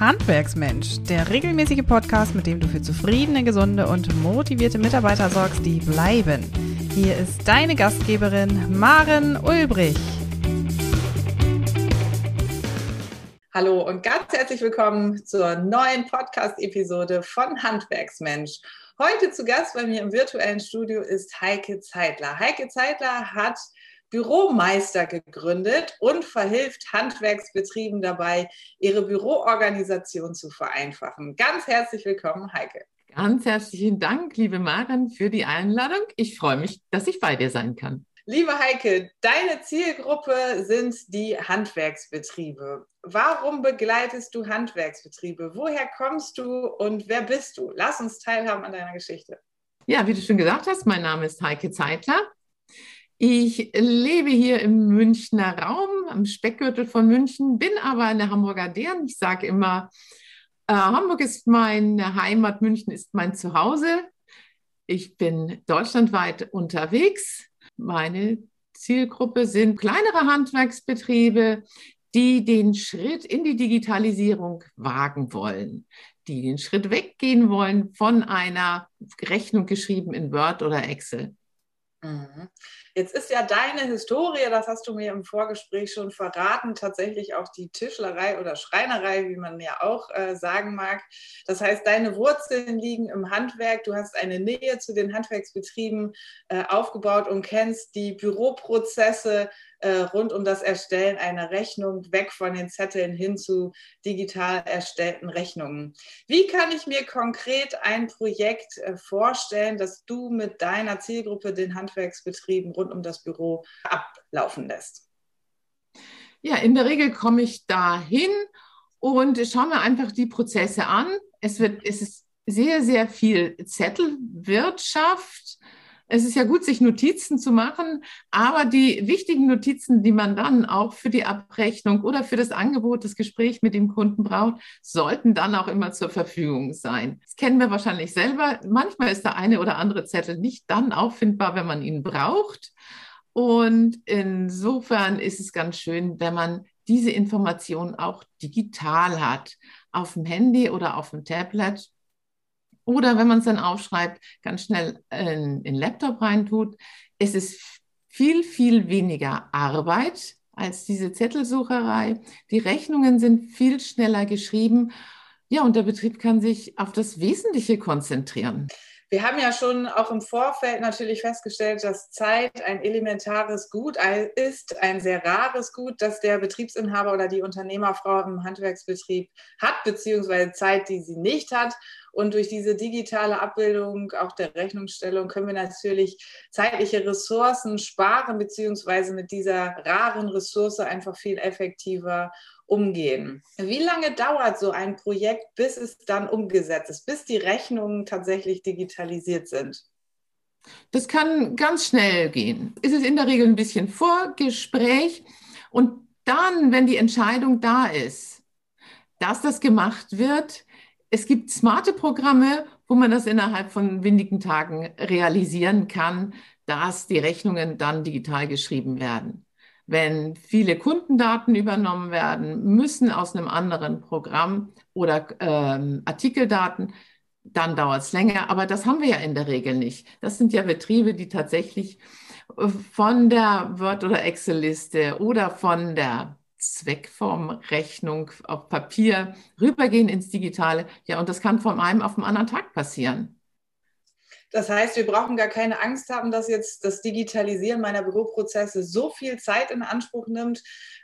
Handwerksmensch, der regelmäßige Podcast, mit dem du für zufriedene, gesunde und motivierte Mitarbeiter sorgst, die bleiben. Hier ist deine Gastgeberin Maren Ulbrich. Hallo und ganz herzlich willkommen zur neuen Podcast-Episode von Handwerksmensch. Heute zu Gast bei mir im virtuellen Studio ist Heike Zeitler. Heike Zeitler hat Büromeister gegründet und verhilft Handwerksbetrieben dabei, ihre Büroorganisation zu vereinfachen. Ganz herzlich willkommen, Heike. Ganz herzlichen Dank, liebe Maren, für die Einladung. Ich freue mich, dass ich bei dir sein kann. Liebe Heike, deine Zielgruppe sind die Handwerksbetriebe. Warum begleitest du Handwerksbetriebe? Woher kommst du und wer bist du? Lass uns teilhaben an deiner Geschichte. Ja, wie du schon gesagt hast, mein Name ist Heike Zeitler. Ich lebe hier im Münchner Raum, am Speckgürtel von München, bin aber eine Hamburger Dern. Ich sage immer, äh, Hamburg ist meine Heimat, München ist mein Zuhause. Ich bin deutschlandweit unterwegs. Meine Zielgruppe sind kleinere Handwerksbetriebe, die den Schritt in die Digitalisierung wagen wollen, die den Schritt weggehen wollen von einer Rechnung geschrieben in Word oder Excel. Mhm. Jetzt ist ja deine Historie, das hast du mir im Vorgespräch schon verraten, tatsächlich auch die Tischlerei oder Schreinerei, wie man ja auch äh, sagen mag. Das heißt, deine Wurzeln liegen im Handwerk, du hast eine Nähe zu den Handwerksbetrieben äh, aufgebaut und kennst die Büroprozesse äh, rund um das Erstellen einer Rechnung, weg von den Zetteln hin zu digital erstellten Rechnungen. Wie kann ich mir konkret ein Projekt äh, vorstellen, das du mit deiner Zielgruppe, den Handwerksbetrieben rund um das Büro ablaufen lässt? Ja, in der Regel komme ich dahin und schaue mir einfach die Prozesse an. Es, wird, es ist sehr, sehr viel Zettelwirtschaft es ist ja gut, sich Notizen zu machen, aber die wichtigen Notizen, die man dann auch für die Abrechnung oder für das Angebot, das Gespräch mit dem Kunden braucht, sollten dann auch immer zur Verfügung sein. Das kennen wir wahrscheinlich selber. Manchmal ist der eine oder andere Zettel nicht dann auffindbar, wenn man ihn braucht. Und insofern ist es ganz schön, wenn man diese Information auch digital hat, auf dem Handy oder auf dem Tablet oder wenn man es dann aufschreibt, ganz schnell in den Laptop reintut. Es ist viel, viel weniger Arbeit als diese Zettelsucherei. Die Rechnungen sind viel schneller geschrieben. Ja, und der Betrieb kann sich auf das Wesentliche konzentrieren. Wir haben ja schon auch im Vorfeld natürlich festgestellt, dass Zeit ein elementares Gut ist, ein sehr rares Gut, das der Betriebsinhaber oder die Unternehmerfrau im Handwerksbetrieb hat, beziehungsweise Zeit, die sie nicht hat. Und durch diese digitale Abbildung auch der Rechnungsstellung können wir natürlich zeitliche Ressourcen sparen, beziehungsweise mit dieser raren Ressource einfach viel effektiver umgehen. Wie lange dauert so ein Projekt, bis es dann umgesetzt ist, bis die Rechnungen tatsächlich digitalisiert sind? Das kann ganz schnell gehen. Es ist in der Regel ein bisschen Vorgespräch und dann, wenn die Entscheidung da ist, dass das gemacht wird, es gibt smarte Programme, wo man das innerhalb von wenigen Tagen realisieren kann, dass die Rechnungen dann digital geschrieben werden. Wenn viele Kundendaten übernommen werden müssen aus einem anderen Programm oder ähm, Artikeldaten, dann dauert es länger. Aber das haben wir ja in der Regel nicht. Das sind ja Betriebe, die tatsächlich äh, von der Word- oder Excel-Liste oder von der Zweckformrechnung auf Papier rübergehen ins Digitale. Ja, und das kann von einem auf den anderen Tag passieren. Das heißt, wir brauchen gar keine Angst haben, dass jetzt das Digitalisieren meiner Büroprozesse so viel Zeit in Anspruch nimmt.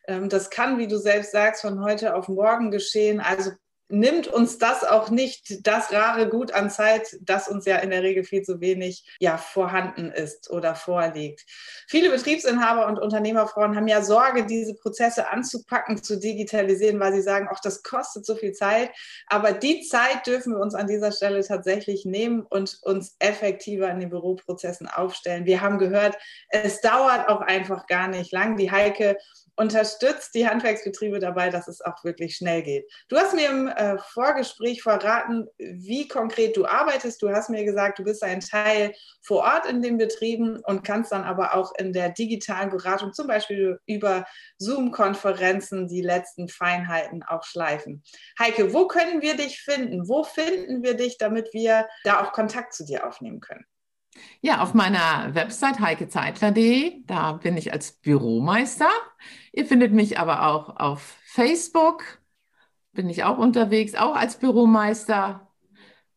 Ähm, das kann, wie du selbst sagst, von heute auf morgen geschehen. Also nimmt uns das auch nicht das rare Gut an Zeit, das uns ja in der Regel viel zu wenig ja, vorhanden ist oder vorliegt. Viele Betriebsinhaber und Unternehmerfrauen haben ja Sorge, diese Prozesse anzupacken, zu digitalisieren, weil sie sagen, auch das kostet so viel Zeit. Aber die Zeit dürfen wir uns an dieser Stelle tatsächlich nehmen und uns effektiver in den Büroprozessen aufstellen. Wir haben gehört, es dauert auch einfach gar nicht lang. Die Heike unterstützt die Handwerksbetriebe dabei, dass es auch wirklich schnell geht. Du hast mir im äh, Vorgespräch verraten, wie konkret du arbeitest. Du hast mir gesagt, du bist ein Teil vor Ort in den Betrieben und kannst dann aber auch in der digitalen Beratung, zum Beispiel über Zoom-Konferenzen, die letzten Feinheiten auch schleifen. Heike, wo können wir dich finden? Wo finden wir dich, damit wir da auch Kontakt zu dir aufnehmen können? Ja, auf meiner Website heikezeitler.de, da bin ich als Büromeister. Ihr findet mich aber auch auf Facebook, bin ich auch unterwegs, auch als Büromeister.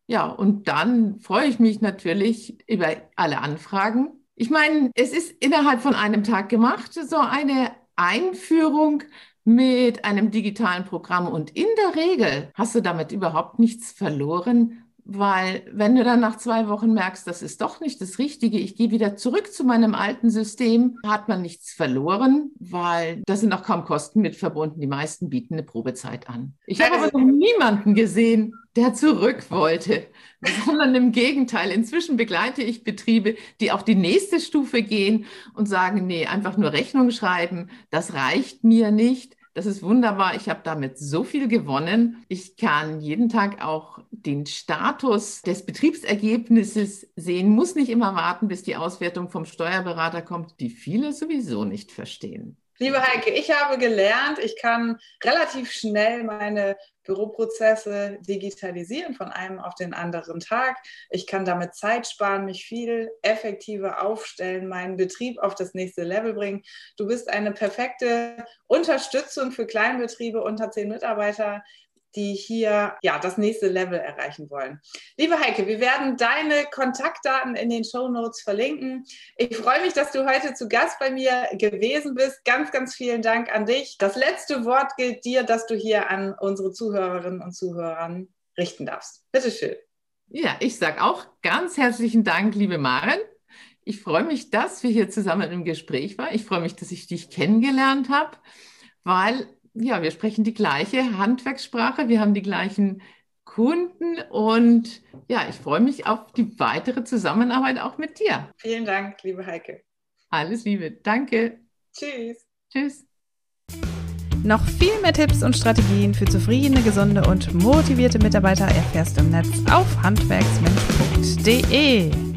Ja, und dann freue ich mich natürlich über alle Anfragen. Ich meine, es ist innerhalb von einem Tag gemacht, so eine Einführung mit einem digitalen Programm. Und in der Regel hast du damit überhaupt nichts verloren, weil wenn du dann nach zwei Wochen merkst, das ist doch nicht das Richtige, ich gehe wieder zurück zu meinem alten System, hat man nichts verloren, weil da sind auch kaum Kosten mit verbunden. Die meisten bieten eine Probezeit an. Ich habe aber noch niemanden gesehen, der zurück wollte, sondern im Gegenteil. Inzwischen begleite ich Betriebe, die auf die nächste Stufe gehen und sagen, nee, einfach nur Rechnung schreiben, das reicht mir nicht. Das ist wunderbar. Ich habe damit so viel gewonnen. Ich kann jeden Tag auch den Status des Betriebsergebnisses sehen, muss nicht immer warten, bis die Auswertung vom Steuerberater kommt, die viele sowieso nicht verstehen. Liebe Heike, ich habe gelernt, ich kann relativ schnell meine Büroprozesse digitalisieren von einem auf den anderen Tag. Ich kann damit Zeit sparen, mich viel effektiver aufstellen, meinen Betrieb auf das nächste Level bringen. Du bist eine perfekte Unterstützung für Kleinbetriebe unter zehn Mitarbeiter die hier ja das nächste Level erreichen wollen. Liebe Heike, wir werden deine Kontaktdaten in den Show Notes verlinken. Ich freue mich, dass du heute zu Gast bei mir gewesen bist. Ganz, ganz vielen Dank an dich. Das letzte Wort gilt dir, dass du hier an unsere Zuhörerinnen und Zuhörer richten darfst. Bitte schön. Ja, ich sage auch ganz herzlichen Dank, liebe Maren. Ich freue mich, dass wir hier zusammen im Gespräch waren. Ich freue mich, dass ich dich kennengelernt habe, weil ja, wir sprechen die gleiche Handwerkssprache, wir haben die gleichen Kunden und ja, ich freue mich auf die weitere Zusammenarbeit auch mit dir. Vielen Dank, liebe Heike. Alles Liebe, danke. Tschüss. Tschüss. Noch viel mehr Tipps und Strategien für zufriedene, gesunde und motivierte Mitarbeiter erfährst du im Netz auf handwerksmensch.de.